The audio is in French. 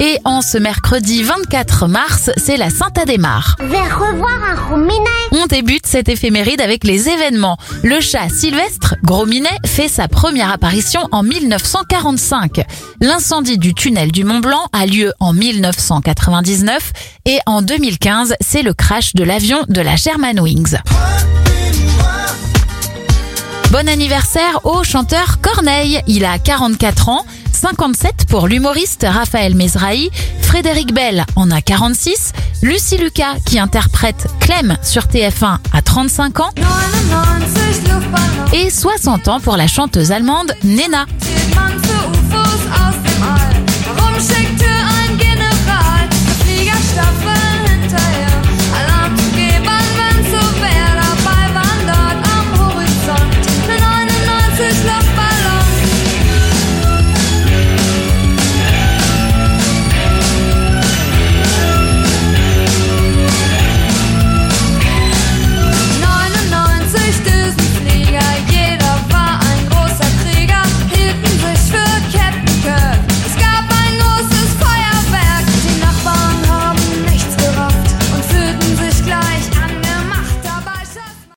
Et en ce mercredi 24 mars, c'est la rominet. On débute cette éphéméride avec les événements. Le chat Sylvestre, Gros Minet, fait sa première apparition en 1945. L'incendie du tunnel du Mont Blanc a lieu en 1999 et en 2015, c'est le crash de l'avion de la Germanwings. Bon anniversaire au chanteur Corneille. Il a 44 ans, 57 pour l'humoriste Raphaël Mesrahi, Frédéric Bell en a 46, Lucie Lucas qui interprète Clem sur TF1 à 35 ans et 60 ans pour la chanteuse allemande Nena.